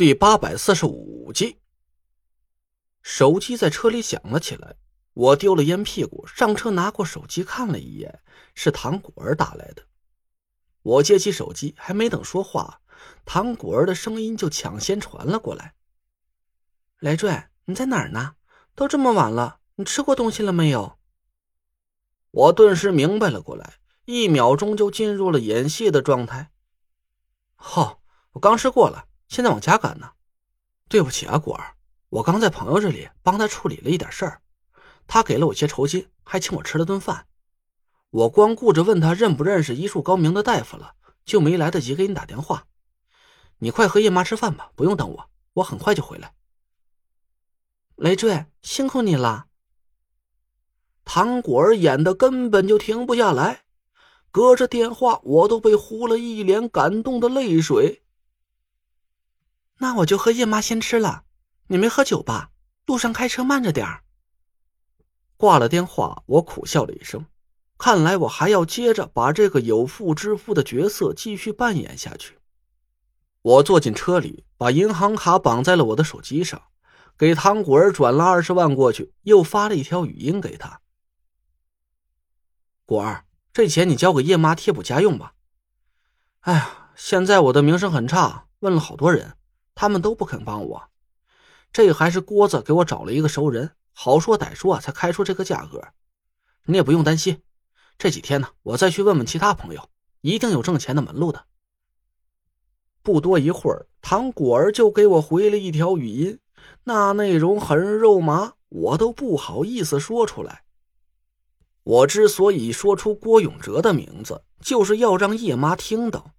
第八百四十五集，手机在车里响了起来。我丢了烟屁股，上车拿过手机看了一眼，是唐果儿打来的。我接起手机，还没等说话，唐果儿的声音就抢先传了过来：“雷坠，你在哪儿呢？都这么晚了，你吃过东西了没有？”我顿时明白了过来，一秒钟就进入了演戏的状态。好，我刚吃过了。现在往家赶呢，对不起啊，果儿，我刚在朋友这里帮他处理了一点事儿，他给了我些酬金，还请我吃了顿饭。我光顾着问他认不认识医术高明的大夫了，就没来得及给你打电话。你快和叶妈吃饭吧，不用等我，我很快就回来。累赘，辛苦你了。唐果儿演的根本就停不下来，隔着电话我都被糊了一脸感动的泪水。那我就和叶妈先吃了，你没喝酒吧？路上开车慢着点儿。挂了电话，我苦笑了一声，看来我还要接着把这个有妇之夫的角色继续扮演下去。我坐进车里，把银行卡绑在了我的手机上，给唐果儿转了二十万过去，又发了一条语音给他：“果儿，这钱你交给叶妈贴补家用吧。哎呀，现在我的名声很差，问了好多人。”他们都不肯帮我，这还是郭子给我找了一个熟人，好说歹说，才开出这个价格。你也不用担心，这几天呢，我再去问问其他朋友，一定有挣钱的门路的。不多一会儿，唐果儿就给我回了一条语音，那内容很肉麻，我都不好意思说出来。我之所以说出郭永哲的名字，就是要让叶妈听到。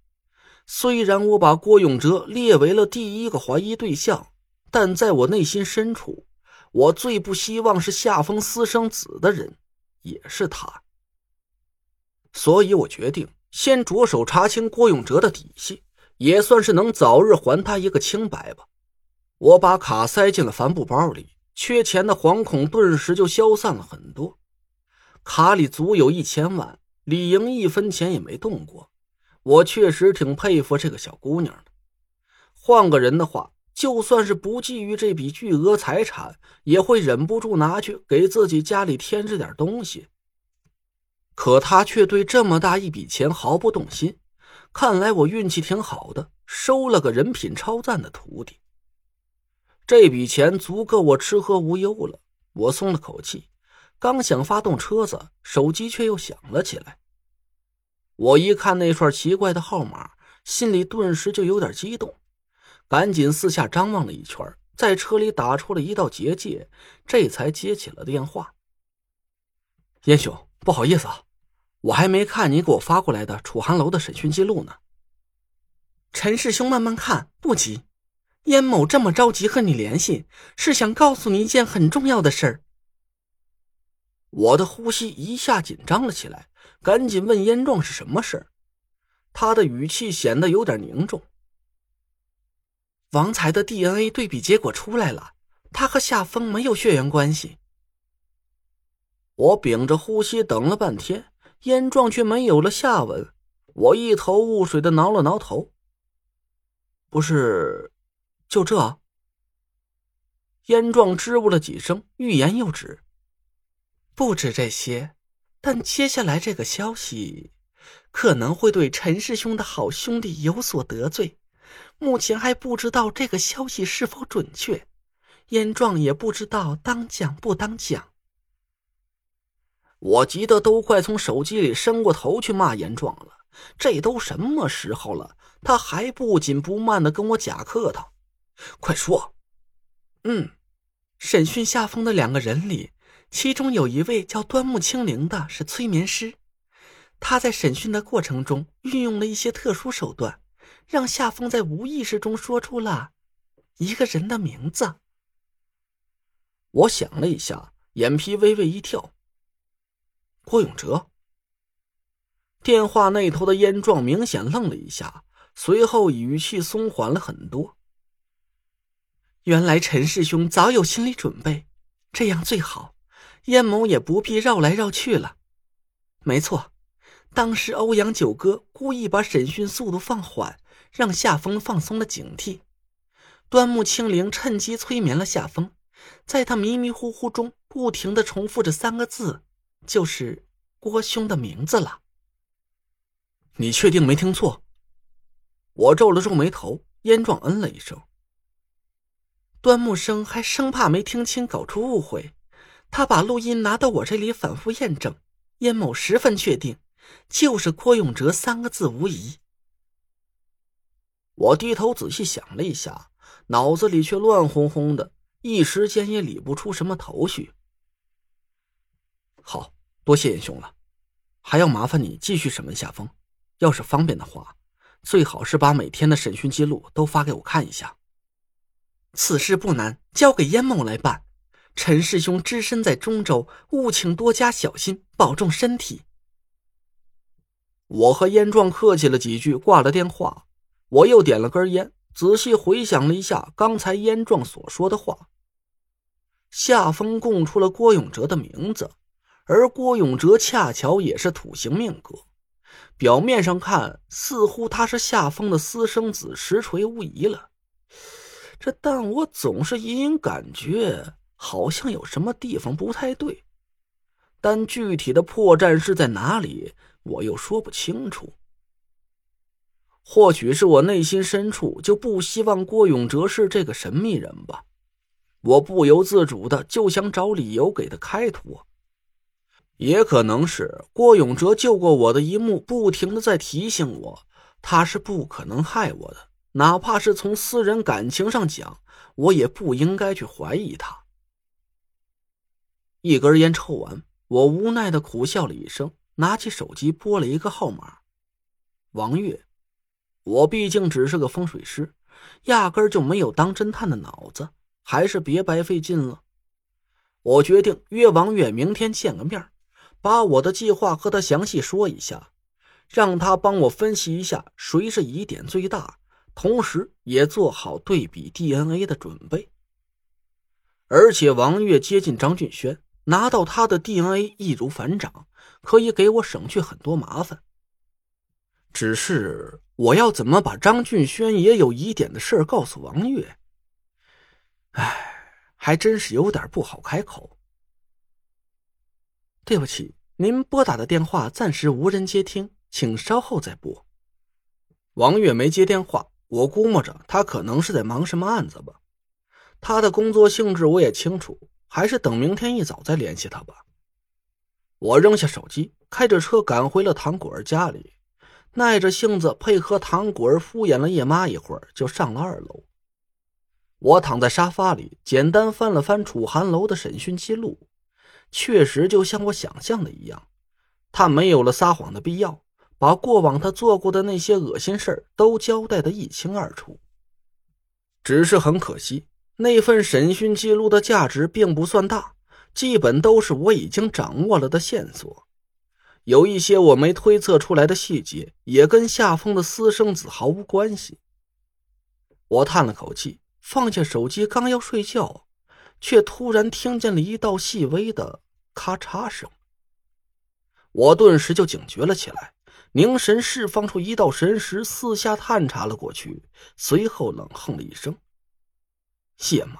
虽然我把郭永哲列为了第一个怀疑对象，但在我内心深处，我最不希望是夏风私生子的人，也是他。所以我决定先着手查清郭永哲的底细，也算是能早日还他一个清白吧。我把卡塞进了帆布包里，缺钱的惶恐顿时就消散了很多。卡里足有一千万，李莹一分钱也没动过。我确实挺佩服这个小姑娘的。换个人的话，就算是不觊觎这笔巨额财产，也会忍不住拿去给自己家里添置点东西。可她却对这么大一笔钱毫不动心。看来我运气挺好的，收了个人品超赞的徒弟。这笔钱足够我吃喝无忧了。我松了口气，刚想发动车子，手机却又响了起来。我一看那串奇怪的号码，心里顿时就有点激动，赶紧四下张望了一圈，在车里打出了一道结界，这才接起了电话。燕兄，不好意思啊，我还没看你给我发过来的楚寒楼的审讯记录呢。陈师兄，慢慢看，不急。燕某这么着急和你联系，是想告诉你一件很重要的事儿。我的呼吸一下紧张了起来。赶紧问燕壮是什么事他的语气显得有点凝重。王才的 DNA 对比结果出来了，他和夏风没有血缘关系。我屏着呼吸等了半天，燕壮却没有了下文。我一头雾水的挠了挠头。不是，就这？燕壮支吾了几声，欲言又止。不止这些。但接下来这个消息，可能会对陈师兄的好兄弟有所得罪。目前还不知道这个消息是否准确，燕壮也不知道当讲不当讲。我急得都快从手机里伸过头去骂严壮了。这都什么时候了，他还不紧不慢的跟我假客套。快说！嗯，审讯下方的两个人里。其中有一位叫端木清灵的，是催眠师。他在审讯的过程中运用了一些特殊手段，让夏风在无意识中说出了一个人的名字。我想了一下，眼皮微微一跳。郭永哲。电话那头的燕壮明显愣了一下，随后语气松缓了很多。原来陈师兄早有心理准备，这样最好。燕某也不必绕来绕去了。没错，当时欧阳九哥故意把审讯速度放缓，让夏风放松了警惕。端木清灵趁机催眠了夏风，在他迷迷糊糊中不停的重复着三个字，就是郭兄的名字了。你确定没听错？我皱了皱眉头，燕壮嗯了一声。端木生还生怕没听清，搞出误会，他把录音拿到我这里反复验证。燕某十分确定，就是郭永哲三个字无疑。我低头仔细想了一下，脑子里却乱哄哄的，一时间也理不出什么头绪。好多谢燕兄了，还要麻烦你继续审问夏风，要是方便的话，最好是把每天的审讯记录都发给我看一下。此事不难，交给燕某来办。陈师兄只身在中州，务请多加小心，保重身体。我和燕壮客气了几句，挂了电话。我又点了根烟，仔细回想了一下刚才燕壮所说的话。夏风供出了郭永哲的名字，而郭永哲恰巧也是土行命格，表面上看似乎他是夏风的私生子，实锤无疑了。这但我总是隐隐感觉。好像有什么地方不太对，但具体的破绽是在哪里，我又说不清楚。或许是我内心深处就不希望郭永哲是这个神秘人吧，我不由自主的就想找理由给他开脱。也可能是郭永哲救过我的一幕，不停的在提醒我，他是不可能害我的，哪怕是从私人感情上讲，我也不应该去怀疑他。一根烟抽完，我无奈的苦笑了一声，拿起手机拨了一个号码。王月，我毕竟只是个风水师，压根就没有当侦探的脑子，还是别白费劲了。我决定约王月明天见个面，把我的计划和他详细说一下，让他帮我分析一下谁是疑点最大，同时也做好对比 DNA 的准备。而且王月接近张俊轩。拿到他的 DNA 易如反掌，可以给我省去很多麻烦。只是我要怎么把张俊轩也有疑点的事告诉王月？哎，还真是有点不好开口。对不起，您拨打的电话暂时无人接听，请稍后再拨。王月没接电话，我估摸着他可能是在忙什么案子吧。他的工作性质我也清楚。还是等明天一早再联系他吧。我扔下手机，开着车赶回了唐果儿家里，耐着性子配合唐果儿敷衍了叶妈一会儿，就上了二楼。我躺在沙发里，简单翻了翻楚寒楼的审讯记录，确实就像我想象的一样，他没有了撒谎的必要，把过往他做过的那些恶心事儿都交代的一清二楚。只是很可惜。那份审讯记录的价值并不算大，基本都是我已经掌握了的线索。有一些我没推测出来的细节，也跟夏风的私生子毫无关系。我叹了口气，放下手机，刚要睡觉，却突然听见了一道细微的咔嚓声。我顿时就警觉了起来，凝神释放出一道神识，四下探查了过去，随后冷哼了一声。谢妈，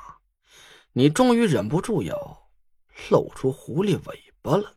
你终于忍不住要露出狐狸尾巴了。